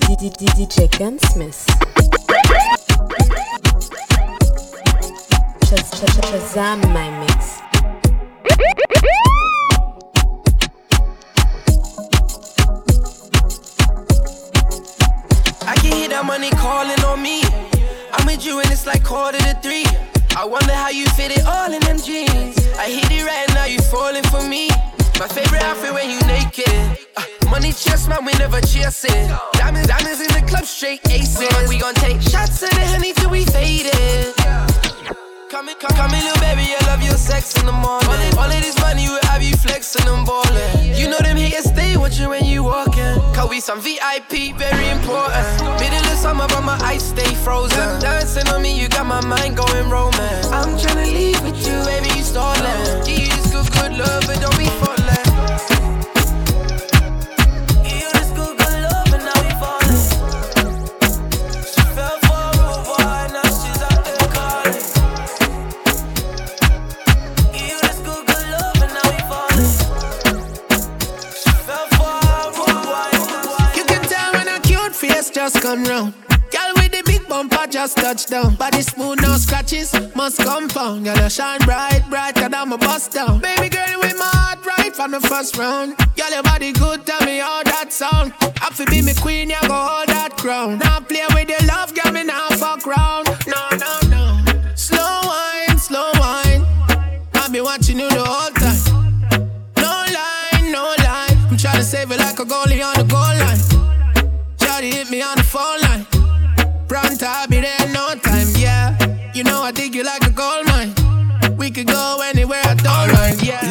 DJ Gunsmith. Shazam my mix. I can hear that money calling on me. I'm with you and it's like quarter to three. I wonder how you fit it all in them jeans. I hit it right now, you falling for me. My favorite outfit when you naked. Uh, money chest, man, we never chasing. Diamonds, diamonds in the club, straight aces. We gon' take shots of the honey till we faded. Come in, come, come in, little baby, I love your sex in the morning. All of, all of this money will have you flexing and ballin'. You know them haters stay you when you walkin'. Cause we some VIP, very important. Middle of summer, but my ice stay frozen. Dancing on me, you got my mind going romance. I'm tryna leave with you, baby, you stallin'. Give you this good, good love, but don't be fallin'. Just come round. Girl with the big bumper just touch down. Body smooth, no scratches, must compound. Girl, you shine bright, than my bust down. Baby girl, with my heart right from the first round. Girl, your body good, tell me how that sound. Have to be me queen, you go hold that crown. Now play with your love, girl, me now fuck round. No, no.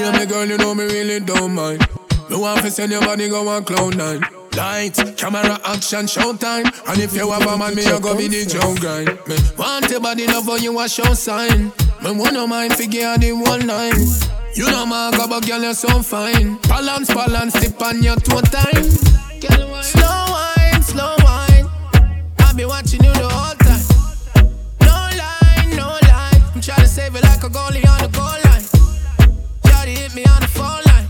Yeah, me girl, you know me really don't mind. Me want to send your body go on cloud nine. Lights, camera, action, showtime. And if you have a man, me you go be the Joe grind. Me want your body love when you a show sign. Me wanna mind figure the one line. You know my go, but girl you're so fine. Balance, balance, tip on your toe time. Slow wine, slow wine. I be watching you the whole time. No lie, no lie. I'm trying to save it like a goalie on the goal line. Hit me on the phone line.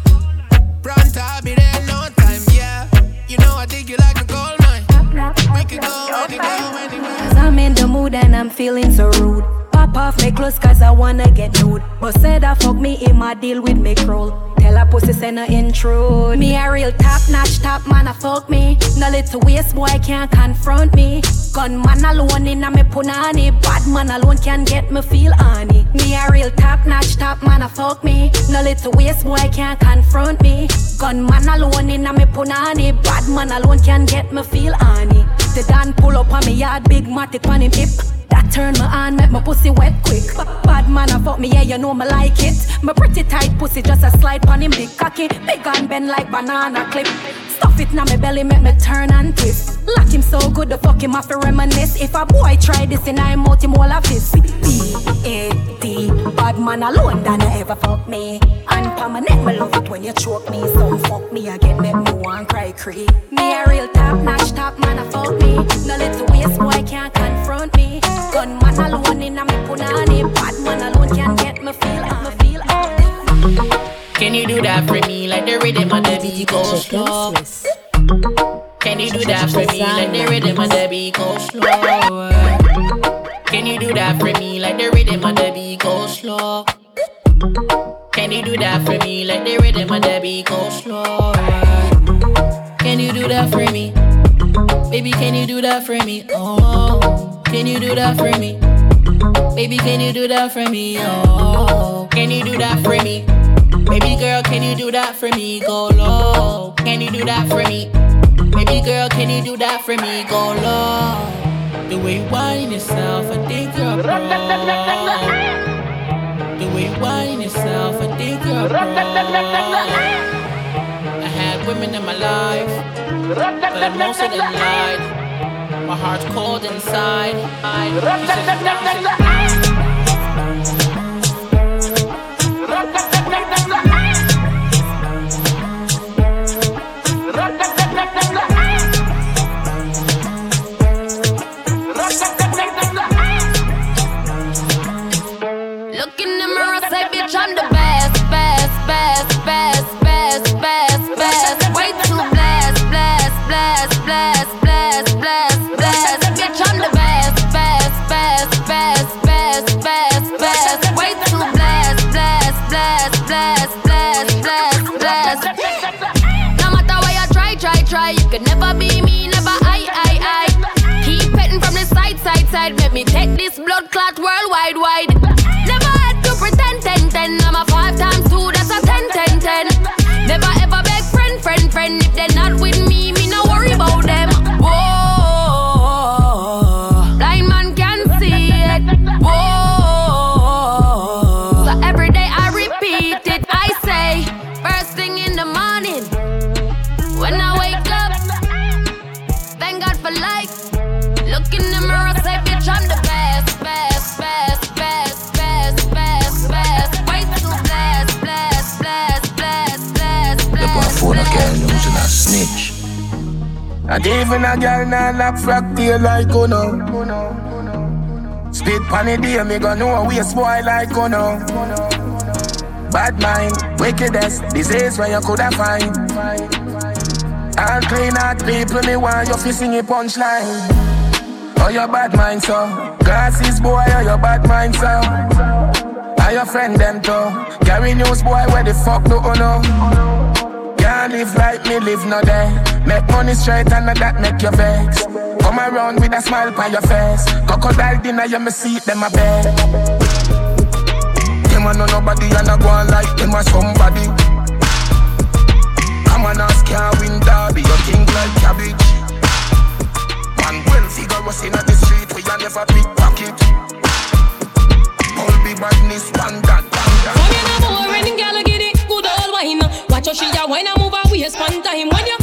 Pronto, I'll be there in no time, yeah. You know I dig you like a gold mine. We could go anywhere, anywhere. Cause I'm in the mood and I'm feeling so rude. Pop off my clothes cause I wanna get nude. But said I fuck me in my deal with me crawl. Tell a pussy send her intrude. Me a real top notch top man, I fuck me. No little waste boy can't confront me. Gunman alone in a me punani. Bad man alone can get me feel honey. Me a real top notch top man, I fuck me. No little waste boy can't confront me. Gunman alone in a me punani. Bad man alone can get me feel honey. The Dan pull up on me yard, big matic on him hip. That turn me on, make my pussy wet quick. Bad man, I fuck me, yeah, you know me like it. My pretty tight pussy, just a slide pon him, big cocky. Big and bend like banana clip. Stuff it now my belly, make me turn and twist. Lock him so good, the fuck him off to reminisce. If a boy try this, and I'm out him all of this. B-A-D, bad man alone, than I ever fuck me. And permanent, me love it when you choke me. So fuck me, I get me, want cry cree. Me a real top notch, top man, I fuck me. No little waste boy can't confront me. Gunman alone in a me punani. Bad man alone Can you do that for me like the rhythm of the beat go slow? Can you do that for me like the rhythm of the beat go slow? Can you do that for me like the rhythm of the beat go slow? Can you do that for me like the rhythm of the beat go slow? Can you do that for me? Baby, can you do that for me? Oh, can you do that for me? Baby, can you do that for me? Oh, can you do that for me? Baby girl, can you do that for me? Go low. Can you do that for me? Baby girl, can you do that for me? Go low. The way you whine yourself, I think you're a pro. The way you whine yourself, I think you're a pro. I had women in my life, but most of them lied. My heart's cold inside. I, Not even a girl nah knock frack tail like Uno. Spit pan it day, me go know a spoil like Uno. Bad mind, wickedest, disease where you coulda find. All clean out people, me want you fi sing a punchline. Oh, your bad mind, so Glasses boy, oh, your bad mind, so Are your friend them too? Carry news boy, where the fuck do you? Can't live like me, live no day. Make money straight and that make your vex. Come around with a smile on your face. Crocodile dinner, you me see them a bed. Them a know nobody and I go on like them a somebody. Come on, ask can't win derby. You think like cabbage. Man, well figure us in the street, we a never pickpocket. All be badness, one that, Watch how she a wine and move her waist, one time. When you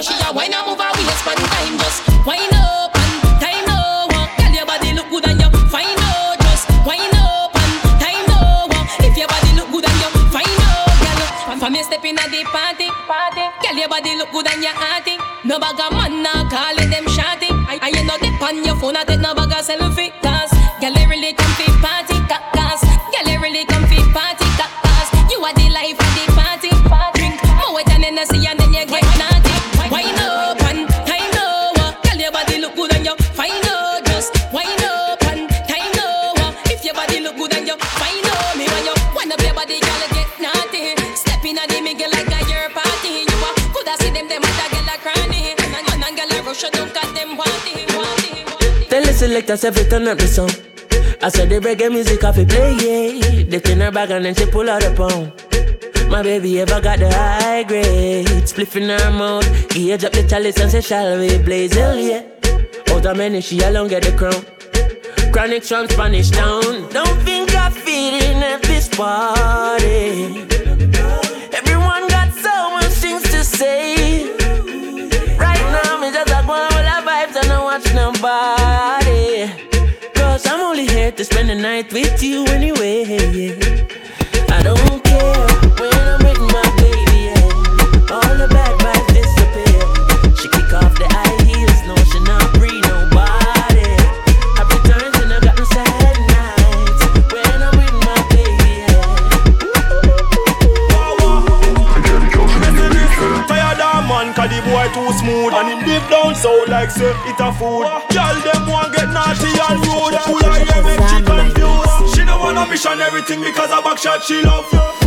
so she a wine and move her waist one time. Just wine up and time now Girl your body look good and you fine out Just wine up and time now If your body look good and you fine out Girl, from you step in at the party Party. Girl your body look good and you hearty. No bag of man now calling them shawty And you know dip on your phone and take no bag of selfie selectors every turn up the song. I said the reggae music off it play, yeah. They in her bag and then she pull out a pound. My baby ever got the high grade. Spliff in her mouth. Age up the chalice and say, shall we blaze hell, yeah. Out of many, she alone get the crown. Chronic from Spanish town. Don't think I'm feeding at this party. Everyone got so much things to say. Here to spend the night with you anyway. I don't care. When I'm with my baby. Yeah. All the bad vibes disappear. She kick off the high heels, no, she not free nobody. Happy times and I got no sad nights when I'm with my baby. Yeah. Tired of man, cause the boy too smooth And deep so like say it a food. Girl them want get naughty and rude. Full of yeah make she confused. She don't want a mission everything because a back shot she love.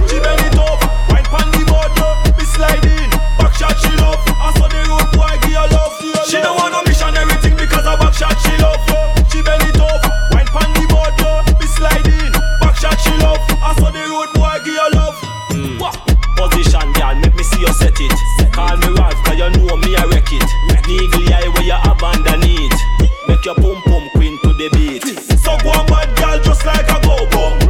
She bend it up, wine pan the board Be sliding, back shot she love. I saw the road boy give her love? She don't want a mission everything because a back shot she love Make your pum pum queen to the beat. So go on bad girl just like a go-go. You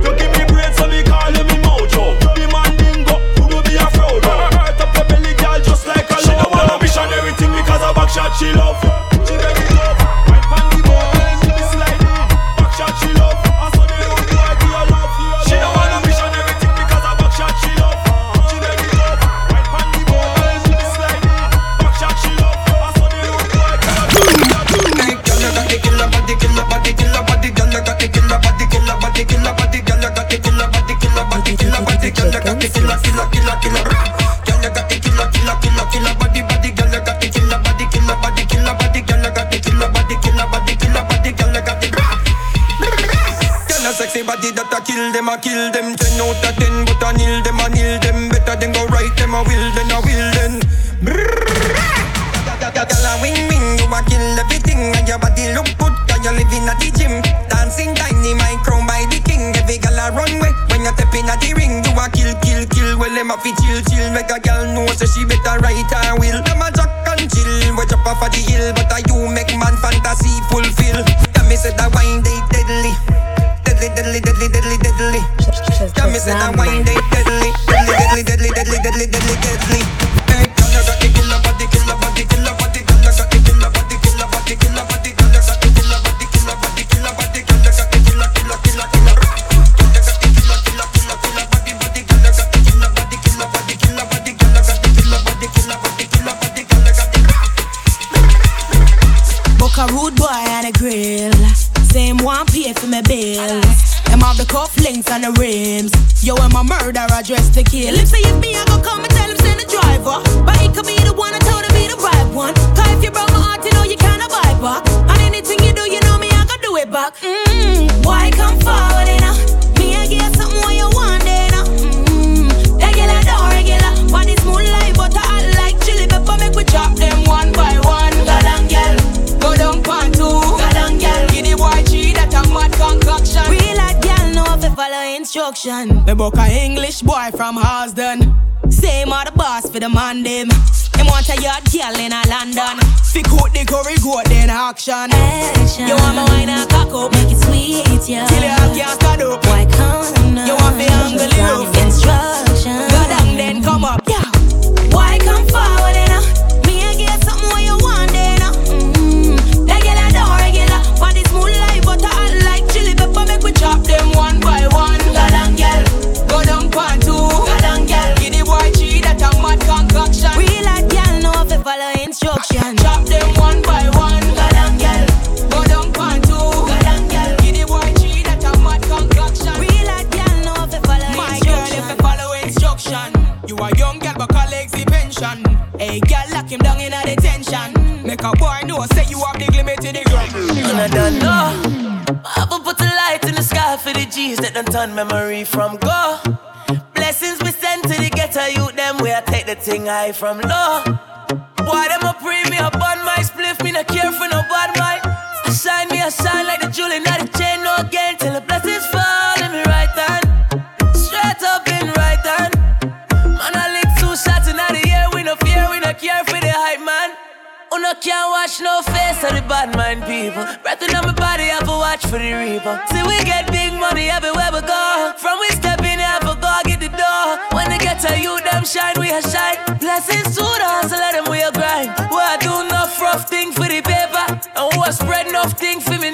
a rude boy and a grill. Same one pay for my bills. Them have the cufflinks and the rims. Yo, I'm a murderer dressed to kill. If say if me, I go come and tell him send the driver. But he could be the one I told him be the right one. Cause if you broke my heart, you know you can't buy back. And anything you do, you know me, I go do it back. Mmm, why come forward, you follow instruction. Me book a English boy from Harlesden. Same are the boss for the man them. Him want a yard girl in a London. Fi coat the curry goat then action. Action. You want me wine and cock up. Make it sweet, yeah. Till you can't stand up. Why come now? You want me angle it up. Instruction. Go down then come up. Yeah. Why come forward then? uh? Me I get something what you instruction. Chop them one by one. Go down, girl. Go down pan two. Go down, girl. Give the boy that a mad concoction. Real hot girl know if you follow My girl, if you follow instruction. You a young girl but colleagues the pension. Hey girl, lock him down in a detention. Make a boy know say you have the limit to the ground. And I don't know. I will put a light in the sky for the G's that done turn memory from go. Blessings we send to the ghetto youth, them where I take the thing high from low. Boy, them a pre me up on my spliff, me not care for no bad mind. I shine me, I shine like the jewel in the chain, no again till the blessings fall in me right hand. Straight up in right hand. Man, I lick two shots in the air, we no fear, we no care for the hype man. Uno can't watch no face of the bad mind people. Breathing on my body, I to watch for the reaper. See, we get big money everywhere we go. From we step in, I to go get the door. When they get to you, them shine, we a shine. Blessings to the hustle, thing for me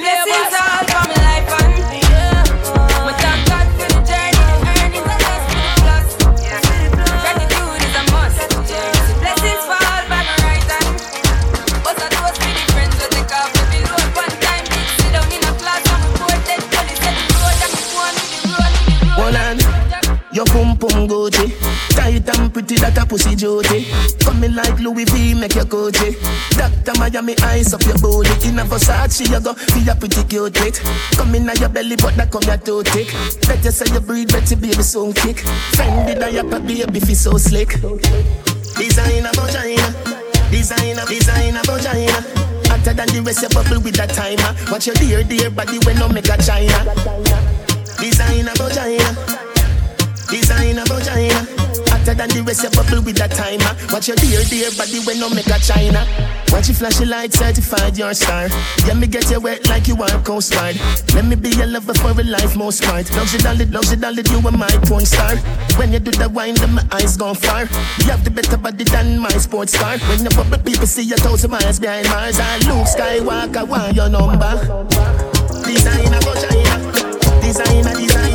pussy Jody. Coming like Louis V make your Gucci Doctor Miami eyes up your booty. In a Versace you go feel a pretty cute it. Come in your belly but that come your too thick. Better say you breathe better baby soon kick. Fendi diaper baby feel so slick. Designer vagina Designer, designer vagina Hotter than the rest you bubble with that timer. Watch your dear dear body when no make a China. Designer vagina Hotter than the rest you bubble with that timer. Watch your dear dear body when no make a China. Watch you your light certified your star. Let me get you wet like you are Coast Guard. Let me be your lover for a life most smart Luxury dolly, luxury dolly, you are my porn star. When you do the wine, then my eyes gone far. You have the better body than my sports car. When you bubble people see you thousand miles behind Mars I Luke Skywalker, want your number. Designer vagina Designer, designer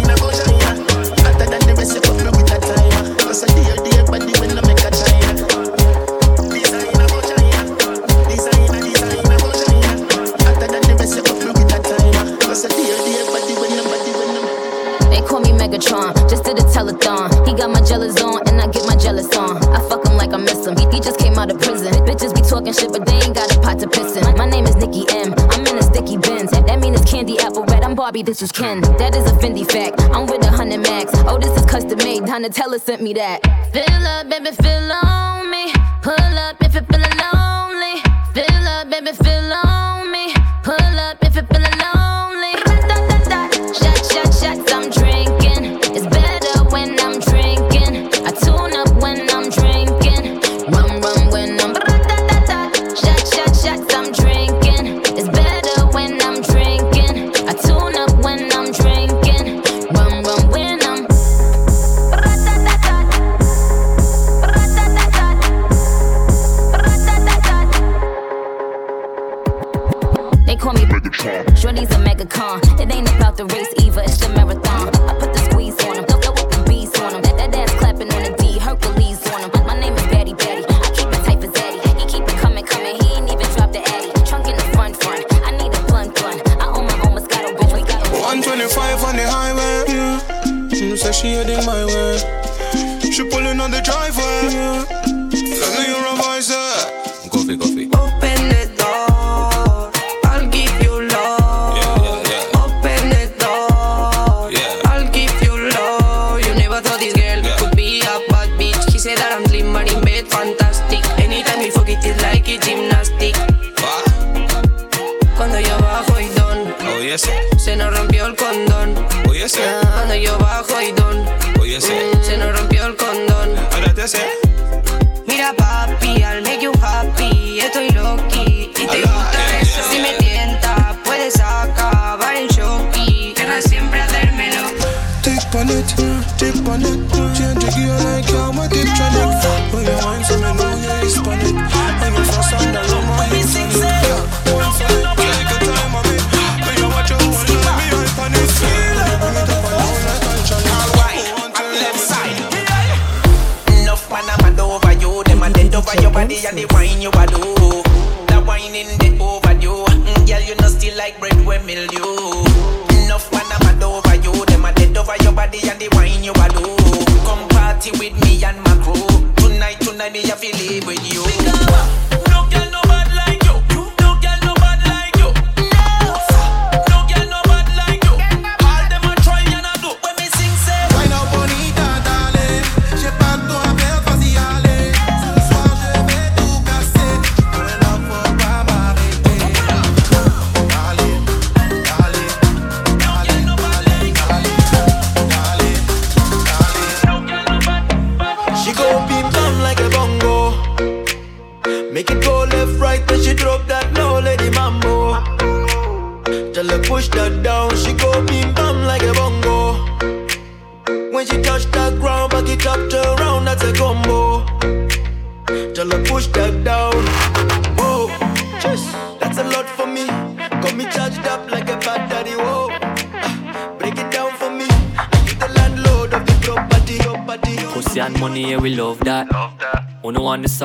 make a. They call me Megatron, just did a telethon. He got my jealous on, and I get my jealous on. I fuck like I miss him. He, just came out of prison. Bitches be talking shit, but they ain't got a pot to piss in. My name is Nicki M. I'm in a sticky Benz. That mean it's candy apple red. I'm Barbie, this is Ken. That is a Fendi fact. I'm with a hundred max. Oh, this is custom made. Donatella sent me that. Fill up, baby, fill on me. Pull up if you're feeling like bread when mildew.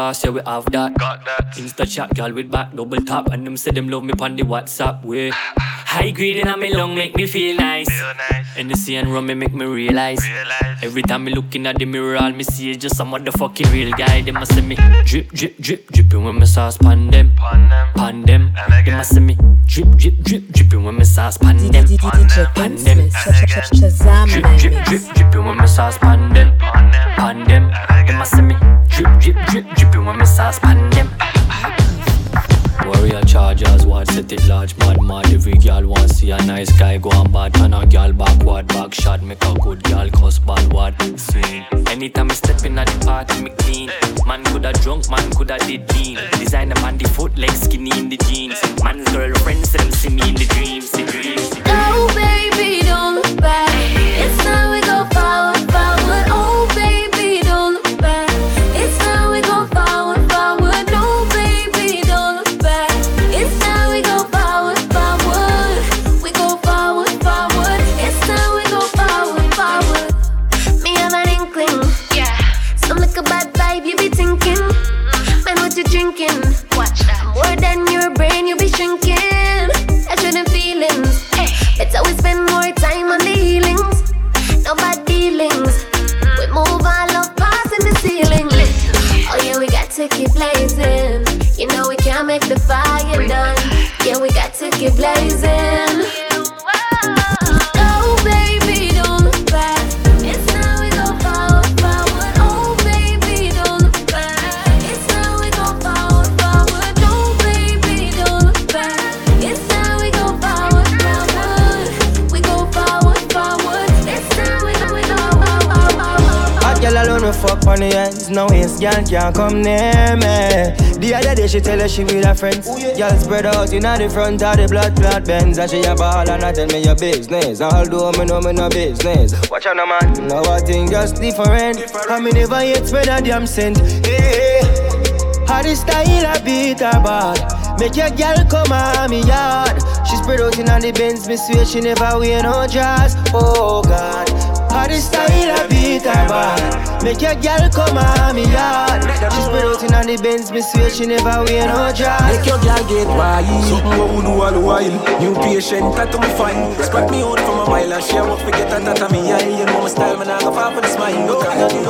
Want yeah, we have that. Got that. Insta chat, girl with back, double tap, and them say them love me on the WhatsApp way. High grade in my lung make me feel nice. Feel nice. And the sea and rum me make me realize. realize. Every time me looking at the mirror, all me see is just a motherfucking real guy. They must say me drip, drip, drip, dripping when my sauce pan them, pan them, pan them. They must say me drip, drip, drip, dripping when my sauce pan them, pan them, pan them. Drip, drip, drip, dripping when my sauce pan them, pan them. Warrior chargers, what set it large, mad, mad. Every girl want see a nice guy go on bad. And a girl backward, back shot, make a good girl cuss bad word. Swing. Anytime I step in at the party, me clean. Man coulda drunk, man coulda did dean. Designer man the foot, leg skinny in the jeans. Man's girlfriend alone we fuck on the ends. No waste girl can't come near me. The other day she tell her she with her friends. Oh, girl spread out in the front of the blood clot Benz and she a ball and I tell me your business. Although me know me no business. Watch out, no man. Now I think just different. I me never yet spread a damn cent. Hey, how the style I beat her bad. Make your girl come on me yard. She spread out in the bends, me swear she never wear no dress. Oh God. How the style I beat her bad. Make your girl come on me yard. She spread out in the Benz, me swear she never wear no dress. Make your girl get wild Something what we do all the while New patient, that to me fine Spot me out from a mile And she won't forget that that me eye You know my style, man, I go far for the smile Look at you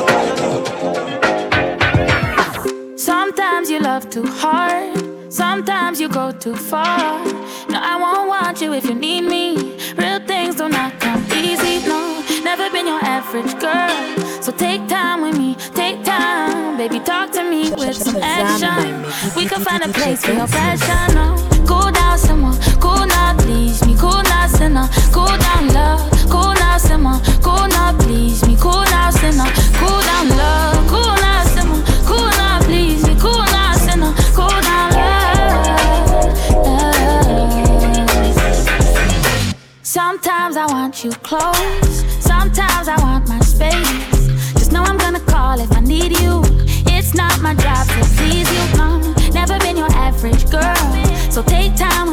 Sometimes you love too hard. Sometimes you go too far. No, I won't want you if you need me. Real things do not come easy. No, never been your average girl. So take time with me, take time. Baby, talk to me with some action. We can find a place for your fashion. No. Cool down, simmer. Cool now, please me. Cool now, sinner. Cool down, love. Cool now, simmer. Cool now, please me. Cool now, sinner. Cool down, love. Cool now, simmer. Cool now, please me. Cool now, sinner. Cool down, love. Sometimes I want you close. Sometimes I want my space. Just know I'm gonna call if I need you. It's not my job to please you, no. Never been your average girl. So take time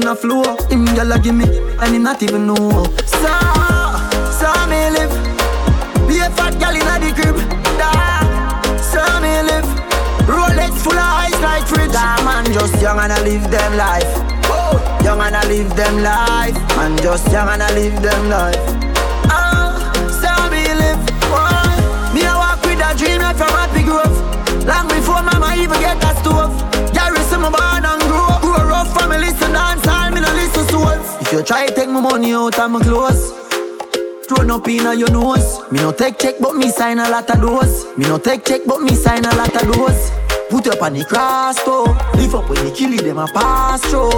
in a flow. Him gyal give me, and him not even know. Saw, saw me live. Be a fat gyal in the crib. Da, So me live. Rolex full of ice like fridge. Da man just young and I live them life. Oh, Young and I live them life. Man just young and I live them life. Ah, saw me live. Whoa. Me I walk with a dream like from Happy Grove. Long before mama even get a stove. You try take my money out of my clothes. Throw no pain on your nose. Me no take check, but me sign a lot of those. Me no take check, but me sign a lot of those. Put up on the cross though. Live up when you kill it, them a pass through.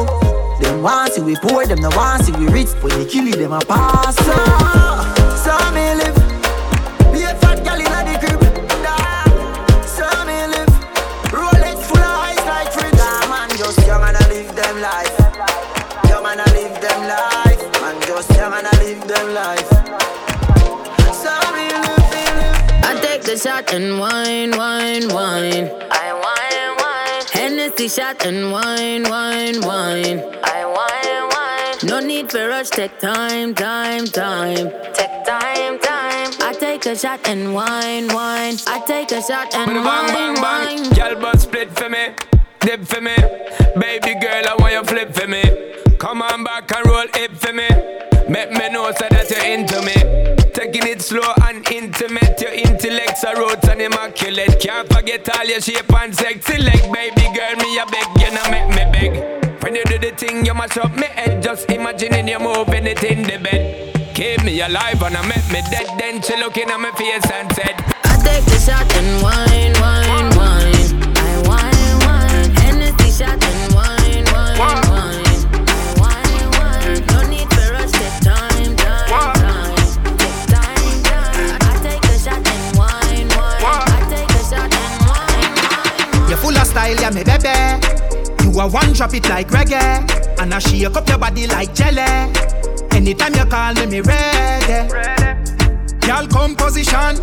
Them want see we poor, them no want see we rich. When you kill it, them a pass through. So me live shot and wine, wine, wine. I wine, wine. Hennessy shot and wine, wine, wine. I wine, wine. No need for rush, take time, time, time. Take time, time. I take a shot and wine, wine. I take a shot and bang, wine, bang, bang. wine. Y'all split for me, dip for me. Baby girl, I want you flip for me. Come on back and roll it for me. Make me know so that you're into me. Taking it slow and intimate. Your intellect's a roots and immaculate. Can't forget all your shape and sexy leg. Baby girl, me a beg, you know make me beg. When you do the thing, you mash up me head. Just imagining you moving it in the bed. Keep me alive and I make me dead. Then she looking at my face and said, I take a shot and wine, wine. Style, yeah, me baby. You a one drop it like reggae, and I shake up your body like jelly. Anytime you call me, me ready. Y'all composition,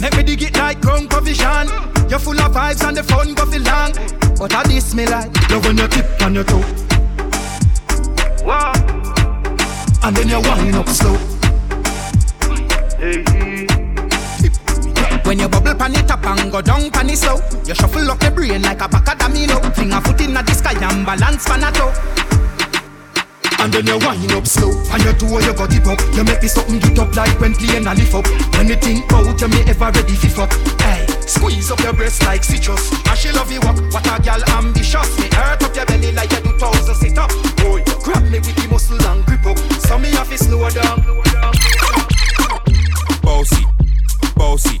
make me dig it like ground provision. You're full of vibes and the fun go feel long. But I this me like love when you tip on your toe. Wow. And then you wind up slow. When you bubble pan it up and go down pan it slow You shuffle up your brain like a pack of domino Fling a foot in the sky and balance pan a toe. And then you wind up slow And you do what you got it up. You make me something get up like when playing a lift up. When you think about you me ever ready fi fuck. Hey, squeeze up your breast like citrus. And she love you up, what a gal ambitious. Me hurt up your belly like you do thousand sit up Boy, grab me with the muscle and grip up. So me have to slow down. Bossy, bossy,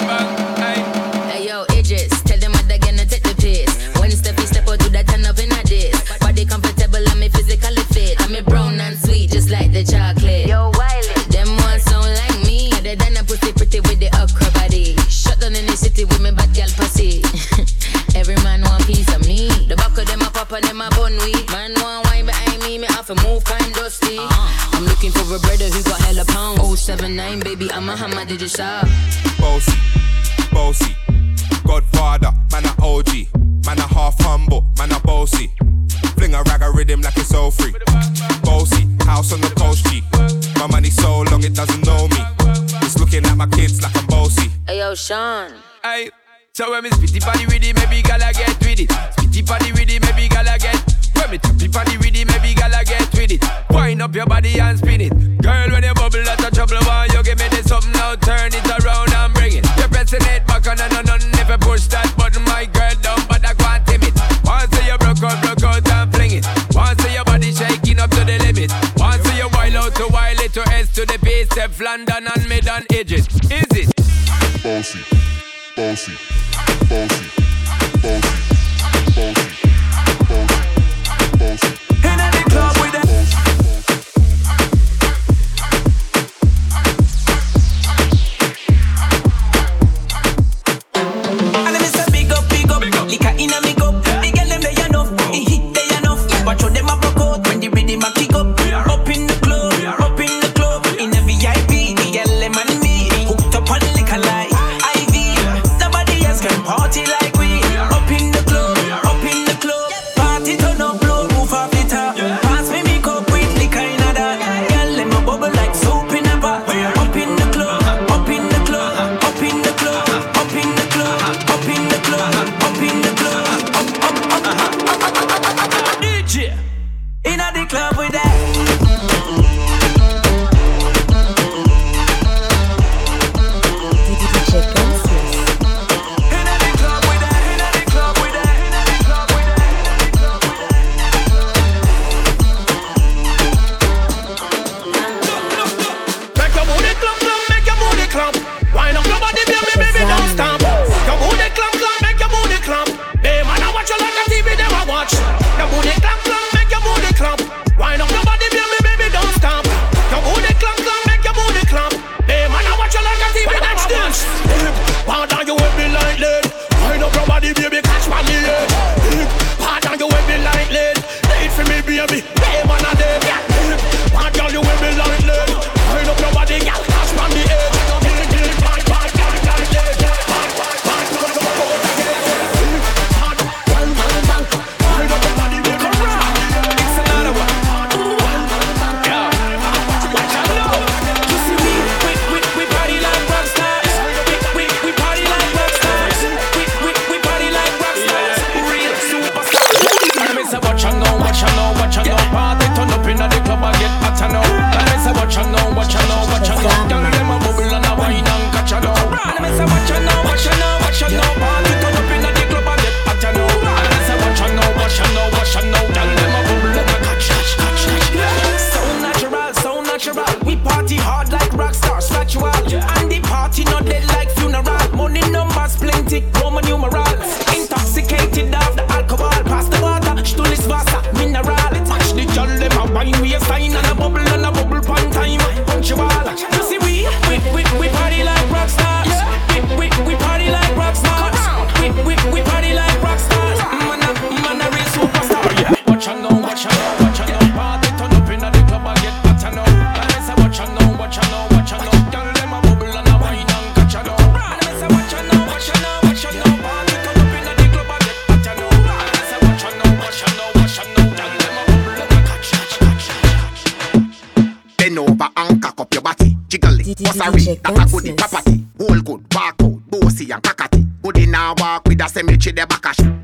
baby, I'm a hammer, did you shop? Bossy, bossy, Godfather, man a OG, man a half humble, man a bossy. Fling a rag a rhythm like it's all free. Bossy, house on the coast G. My money so long it doesn't know me. It's looking at my kids like I'm bossy. Hey yo, Sean. Hey, so when me spitty body with it, maybe gala get with it. Spitty body with it, maybe gala get. When me tappy body with it, maybe gala get with it. Wind up your body and spin it. Girl, when you bubble, that's a trouble. Why you give me this something now? Turn it around and bring it. You're pressing it back on and on and Never push that button, my girl, I can't tame it. Once you broke out, broke out and fling it. Once your body shaking up to the limit. Once you wild out to wild it to S to the base, London and mid and edges. Is it? Bossy, bossy,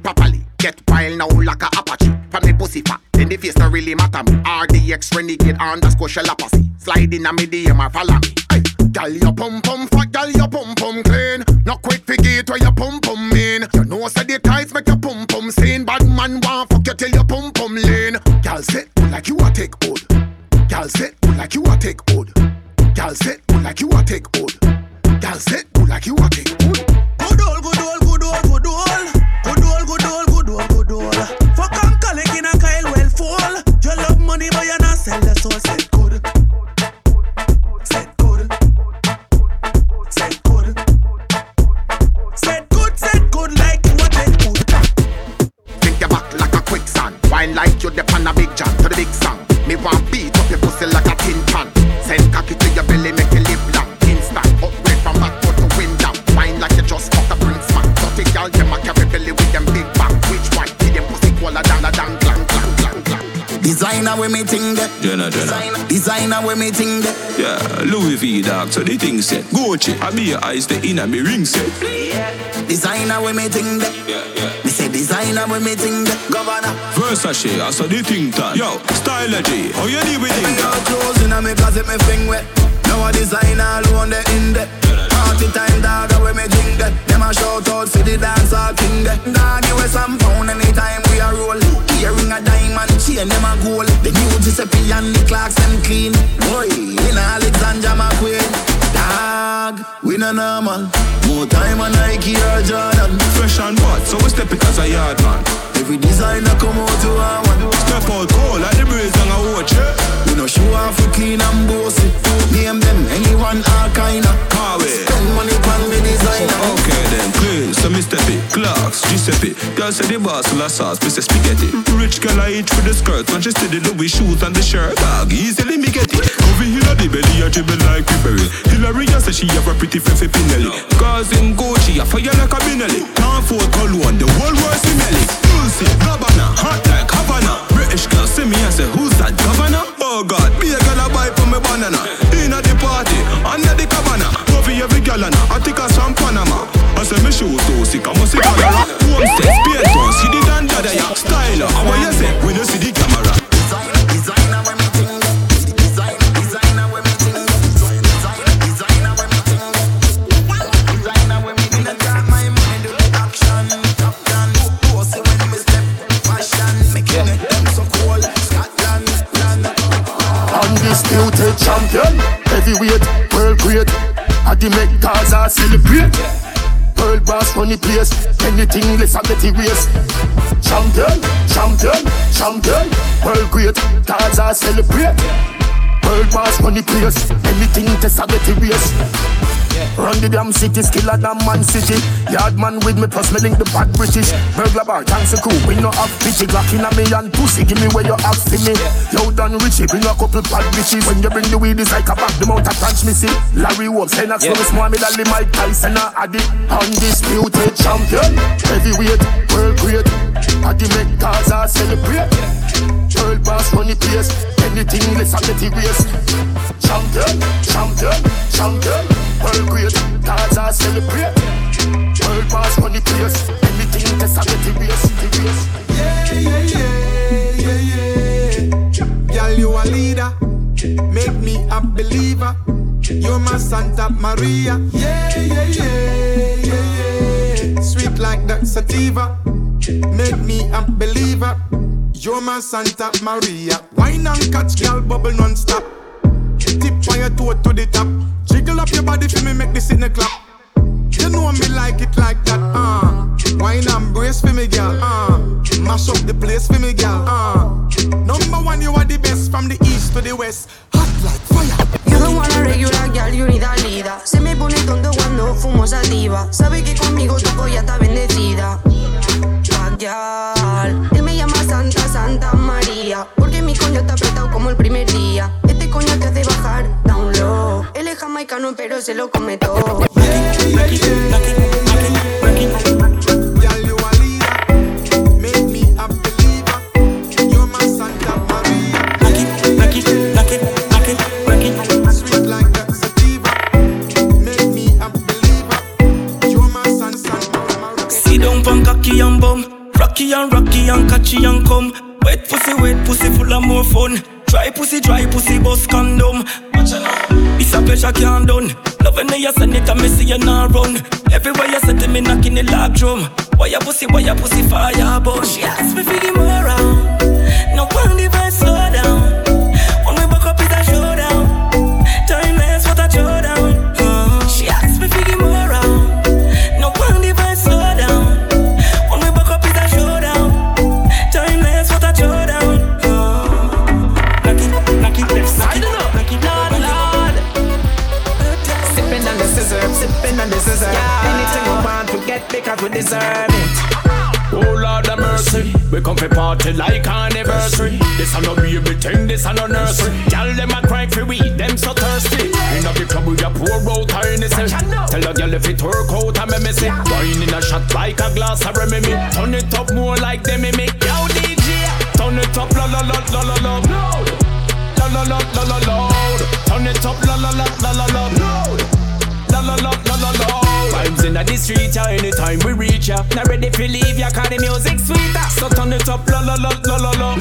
properly. Get wild now like a apache. From the pussy fat, then the face don't really matter me. RDX renegade underscore shalapassy. Slide in a medium or follow me. Hey, gal your pum pum fat, gal your pum pum clean. Not quick forget where your pum pum mean. You know say the ties make your pum pum seen. Bad man want fuck you till your pum pum lean. Gal sit like you a take hold. Gal sit like you a take hold. Gal sit like you a take hold. Gal sit like you a take hold. Designer when me ting that. Jenna, Jenna. Designer when me ting that. Yeah, Louis V dog, so the thing set. Gucci, I be your eyes, the inner me ring set. Designer when me ting that. Me say designer when me ting that. Governor. Versace, I saw the thing tan. Yo, stylegy, how you deal with Me it? got clothes in a me closet, me fling wet. Now a designer alone the in there. Party time dog, when me drink that. Them a shout out for the dancer king there. Doggy with some pound anytime we a roll. Earring a diamond chain, them a gold. The new Giuseppe and the Clarks them clean. Boy, in Alexander McQueen. Dog, we no normal. More time on Nike or Jordan. Fresh and what? So we step it as a yard man. Every designer come out to our one. Step out cold like the breeze and a watch it. We no show off for clean and bossy. Name them anyone all kinda. Carway. Spend money on the designer. Okay then, clean. So me step it. Clarks, Giuseppe. Girl say the boss of sauce, me say spaghetti. Rich girl I eat with the skirt, when she see the Louis shoes and the shirt. Dog, easily me get it. Over here the belly, I dribble like Ribery. Hillary, I say she have a pretty Fefe Pinelli. Cause in Gucci, I fire like a Benelli. Can't afford cologne, the world see melly. Dolce, Gabbana, hot like Havana. British girl see me and say, who's that governor? Oh God, be a girl I buy for me banana. In at the party, under the cabana. Coffee every girl and I think I from Panama. I say me shoes too sick, I must see. Home sex, beer tone, see the dan dada ya. Styler, how you say when you see the Champion, heavyweight, world great. I the make Gaza celebrate. World boss run the place, anything less I get erase. Champion, champion, champion, world great. Gaza celebrate. World boss run the place, anything less I get erase. Run the damn city, skiller than man city. Yard man with me, plus me link the bad British. Burglar bar, thanks a crew, we no have pity. Glock in a me and pussy, give me where you have for me. Yo, done Richie, bring a couple bad bitches. When you bring the weed, it's like a back, the mount of punch me see. Larry Wolf, Lennox, yeah. Muhammad Ali, Mike Tyson, a Addy. Undisputed champion, heavyweight, world great. Addy make Gaza celebrate. World boss run the place, anything less I get erase. Champion, champion, champion, world great. Gaza celebrate. World run the place, anything less I get erase. erase. Yeah, yeah, yeah, yeah, yeah. Girl, you a leader. Make me a believer. You're my Santa Maria. Yeah, yeah, yeah, yeah, yeah. Sweet like that sativa. Make me a believer. You're my Santa Maria. Wine and catch, girl, bubble non-stop. Tip on your toe to the top. Jiggle up your body for me, make this in the clap. You know me like it like that, uh. Wine and brace for me, girl, uh. Mash up the place for me, girl, uh. Number one, you are the best from the east to the west. Hot like fire. You don't want a regular girl, you need a leader. Se me pone tonto cuando fumo sativa. Sabe que conmigo tu polla está bendecida. Bad girl. Él me llama Santa, Santa María. Porque mi coño está apretado como el primer día. Este coño te hace bajar, down low. Él es jamaicano, pero se lo come todo. You send it and me see you not run. Everywhere you set me knocking the log drum. Why your pussy, why your pussy fire burn? She asked me for give more to we deserve it. Oh Lord of mercy, we come for party like anniversary. This a no baby thing, this a no nursery. Girl them a cry for we, them so thirsty. In a the club we a pour out tiny cell. Tell a girl if it work out and me miss it. Wine in a shot like a glass of Remy. Turn it up more like them me make. Yo DJ, turn it up la la la la la la. La la la la la la. Turn it up la la la la la la. La la la la la la. Vibes in the street, yeah, anytime we reach ya. Not ready for leave ya, cause the music sweeter. So turn it up, la la la la la la.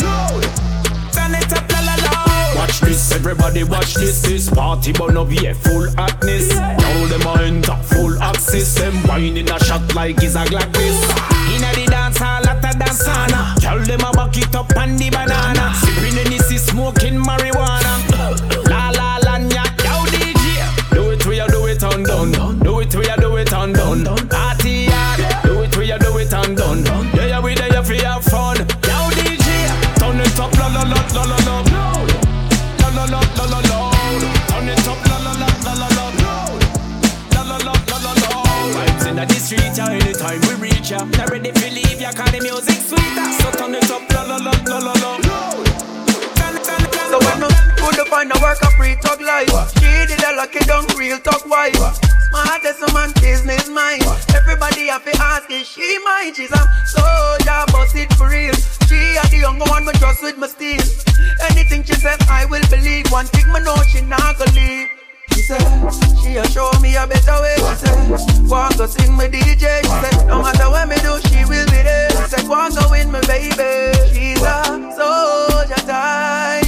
Turn it up, la la la. Watch this, everybody watch this. This party burn up, yeah, full hotness. Now them a enter full access. Them wine in a shot like it's a Glock this. Inna the dance hall, lot of dance sauna. Tell them a back it up on the banana. Sipping Hennessy, smoking marijuana. To work a free talk life. She did a lucky dunk real talk wife. Smart as a man business mind. Everybody have to ask is she mine? She's a soldier, but it for real. She are the younger one, but trust with my steel. Anything she said, I will believe. One thing me know she not gonna leave. She said, she a show me a better way. She said, walk go sing me DJ. She said, no matter what me do, she will be there. She said, walk go win me baby. She's a soldier type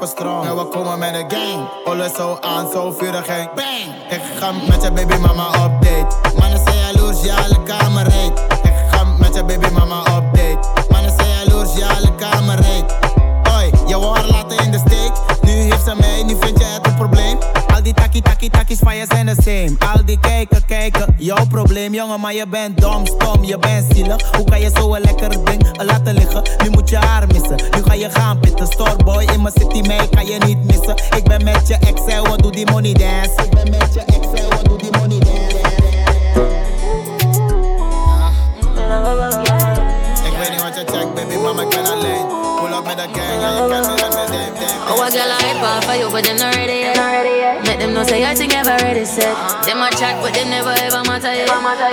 en we komen met de gang. Alles zo aan, zo vurig en bang. Ik ga met je baby mama update. Mannen zijn jaloers, ja, alle kamer. Ik ga met je baby mama update. Mannen zijn jaloers, ja, alle kamer reed. Hoi, je wou haar laten in de steek. Nu heeft ze mij, nu vind je het een probleem. Al die takkie takkie takkies van je zijn de same. Al die kijken kijken, jouw probleem jongen, maar je bent dom, stom, je bent zielig. Hoe kan je zo een lekker ding laten liggen? Nu moet je haar missen, nu ga je gaan pitten. Storeboy in mijn city, mij kan je niet missen. Ik ben met je ex, en wat doe die money dance? Ik ben met je ex, en wat doe die money dance? Ik weet niet wat je baby, mama, ik ben alleen. Pull up met de gang, ja, je kent me en met them, them. Oh, a girl I hype off for you, but them not ready yet. Make them know say I think ever ready set. Them a chat, but them never ever matter yet.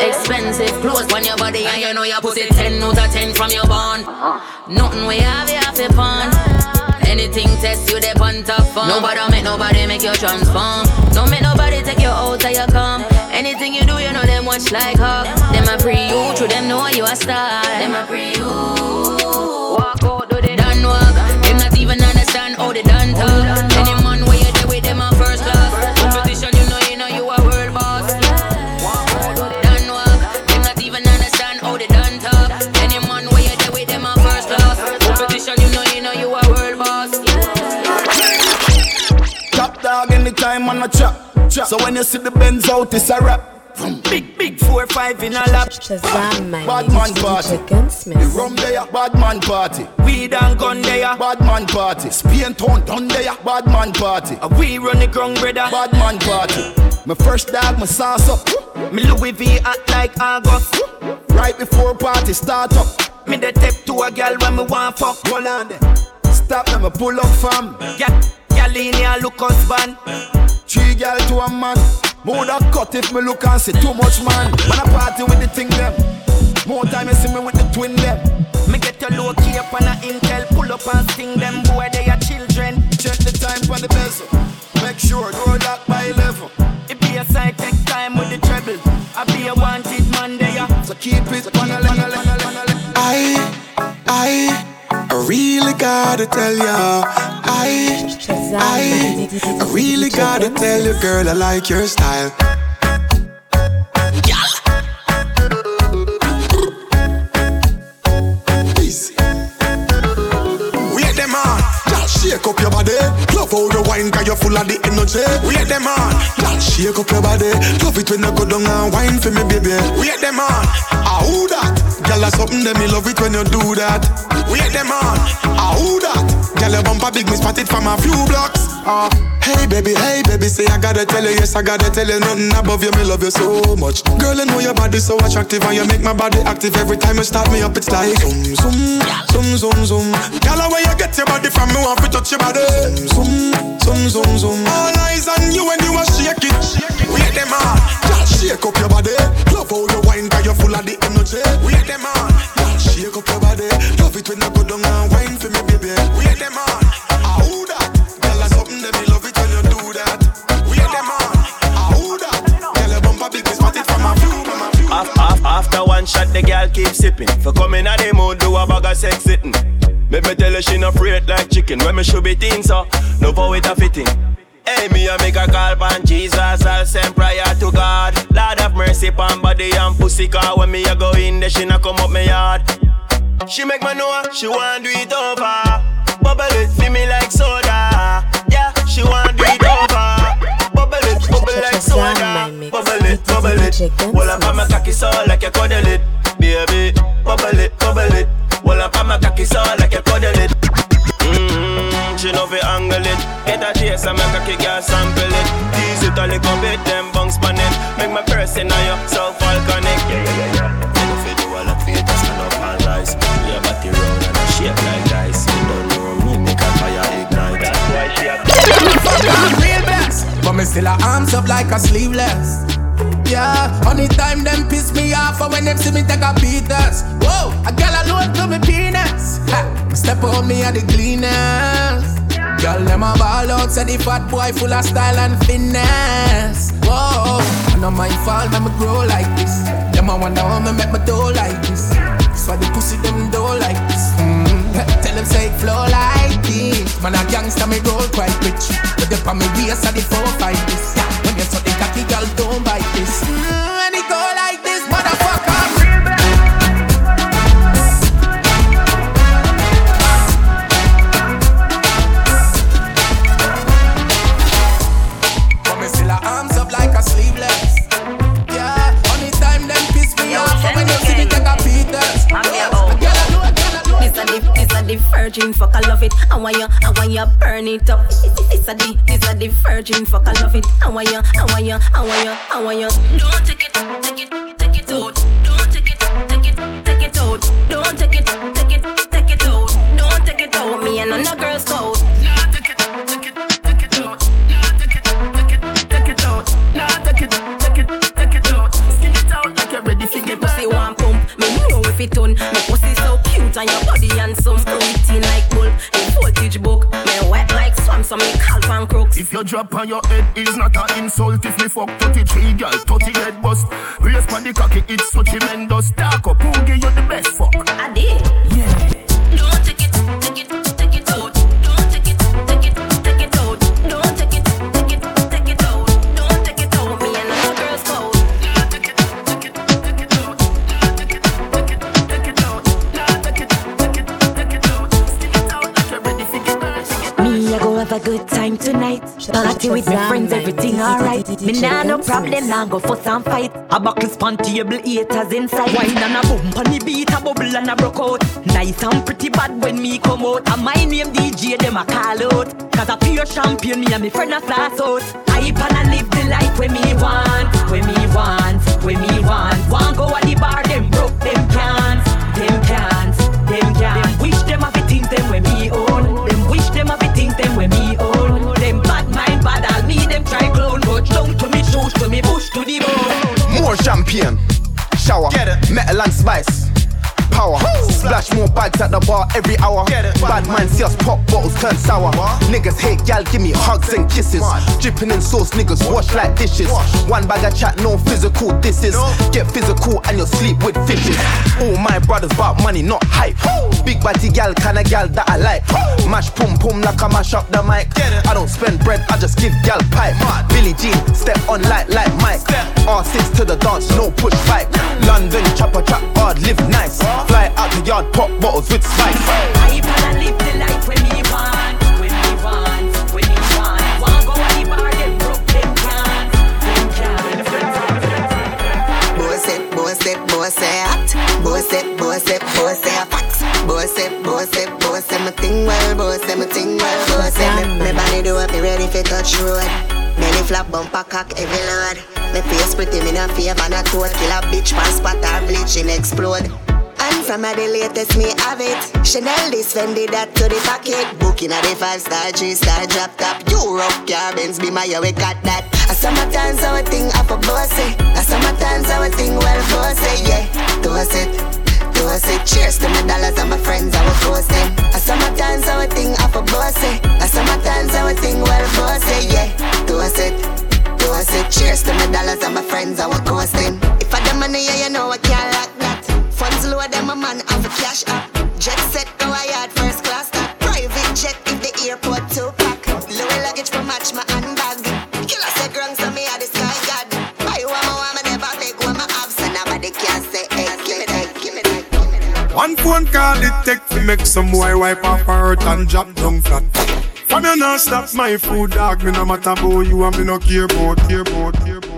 Expensive clothes on your body, and you know your pussy 10 out of 10 from your bond. Uh-huh. Nothing we have, you have to pawn. Anything test you, they on top form. Nobody make nobody make you transform. Don't make nobody take you out of your calm. Anything you do, you know them watch like hawk. Them a pre you, true them know you a star. Them a pre you. A chop. chop. So when you see the Benz out, it's a rap. Big, big four, five in a lap. Shazam, my Bad man party. The rum there, bad man party. Weed and gun there, bad man party. Spain town down there, bad man party. A we run the ground, brother, bad man party. My first dog, my sauce up. Me Louis V act like August. Right before party start up. Me the tip to a girl when me want fuck. Hold on there. Stop me, me pull up fam. Yeah, girl in here look husband. Three girl to a man. More that cut if me look and see too much man. Man a party with the thing them. More time you see me with the twin them. Me get your low key up on a intel. Pull up and sting them. Boy, they are children. Check the time for the bezel. Make sure door lock by 11. It be a side take time with the treble. I be a wanted man there. So keep it on a level. I, I, I really gotta tell ya. I, I, I really gotta tell you, girl, I like your style. Shake up your body. Love how you wine, cause you're full of the energy. Wait them on, just shake up your body. Love it when you go down and wine for me, baby. Wait them on, ah who that? Girl, that's something that me love it when you do that. Wait them on, ah who that? Girl, your bumper big, me spotted from a few blocks. Ah, hey baby, hey baby, say I gotta tell you, yes I gotta tell you, nothing above you, me love you so much. Girl, I know your body so attractive and you make my body active every time you start me up. It's like zoom zoom, zoom zoom zoom. Girl, where you get your body from, me want to touch your body. Zoom zoom zoom zoom. zoom. All eyes on you when you are shake it. Wait them on, just shake up your body. Love how you wine, cause you're full of the energy. Wait them on, just shake up your body. Love it when you go down and wine for me, baby. Wait them on, After one shot, the girl keep sipping. For coming at the mood, do a bag of sex sitting. Make me tell her she no afraid like chicken. When me should be thin, so no for it a fitting. Hey, me a make a call pan Jesus, I'll send prayer to God. Lord have mercy pan body and pussy car. When me a go in there, she not come up me yard. She make me know she want do it over. Bubble it, feel me like soda. Yeah, she want do it bubble. Bubble it, bubble it. Well, on my cocky so like you cuddle it, baby. Bubble it, bubble it. Well, up on my cocky so like you cuddle it. Mmm, she know fi angle it. Get a chase and make a kick girl sample it. Tease it a little bit, then bounce pan it. Make my person on you so volcanic. Yeah, yeah, yeah, yeah. Still a arms up like a sleeveless. Yeah, only time them piss me off or when them see me take a beaters. Whoa, a girl alone to me penis. Ha, step on me at the cleanest. Girl, them a ball out, say the fat boy full of style and finesse. Whoa, I know my fault, when me grow like this. Them a how me make my dough like this. Why the pussy them do. Them say flow like this. Man a gangster, me roll quite rich. But the on me waist at the four five this. When you saw the cocky girl, don't bite this. Mm, virgin fuck, I love it. I want you, I want you burn it up. This a the, this a the virgin fuck, I love it. I want you, I want you, I want you, I want you. Don't take If you drop on your head, it's not an insult. If me fuck 33 girl, 30 head bust. Raise on the cocky, it's so tremendous. Dark up, who give you the best fuck? I did. Party with my friends, everything alright. Me nah no problem, nah go fuss and fight. A buckle span table, haters inside. Wine and a bump on the beat, a bubble and a broke out. Nice and pretty bad when me come out. And my name DJ, them a call out. Cause a pure champion, me and me friend a flash out. Hype and I live the life when me want, when me want, when me want. Want go at the bar, them broke, them can't, them can't, them can't. Them wish them have it things them when me own. Them wish them have it things them when me down to me shoes, to me bush, to the bone. More champagne, shower, metal and spice power. Splash more bags at the bar every hour. Bad man see us pop bottles turn sour. Niggas hate gal, give me hugs and kisses. Dripping in sauce, niggas wash like dishes. One bag of chat, no physical. This is get physical and you'll sleep with fishes. All my brothers about money, not hype. Big body gal, kinda gal that I like. Mash pum pum like I mash up the mic. I don't spend bread, I just give gal pipe. Billie step on light like Mike. R6 to the dance, no push fight. London chopper trap hard, live nice. Fly out the yard, pop bottles with spice. I wanna live the life when me want, when me want, when me want. Want go at the bar, them broke, them can't, them can't. Boss it, boss it, boss it. Boss it, boss it, boss it facts. Boss it, boss it, boss it, my thing well, boss it, my thing well, boss it. Me, me body do up, me ready for touch road. Flap, bumper cock, every load. Me face pretty, me no favor, not toad. Kill a bitch, pass spot or bleaching explode. And from the latest, me have it. Chanel, this Fendi, that to the pocket. Booking at the five star, three star, drop top. Europe, cabins, be my, yeah, we got that. A summertime's our thing, up a bossy. A summertime's our thing, well, bossy, yeah. Toss it, toss it. Cheers to my dollars and my friends, I will toast them. A summertime's our thing, up a bossy. A summertime's our thing, well, bossy, yeah. Toss it. Toss it. Cheers to my dollars and my friends, I will coast them. If I the money, yeah, you know I can't lock that. Funds lower than my man have a cash up. Jet set go I yard first class that. Private jet if the airport One phone call it take to make some boy wipe her hurt and drop down flat. From you not stop my food dog, me no matter about you and me no care about, care about, care about.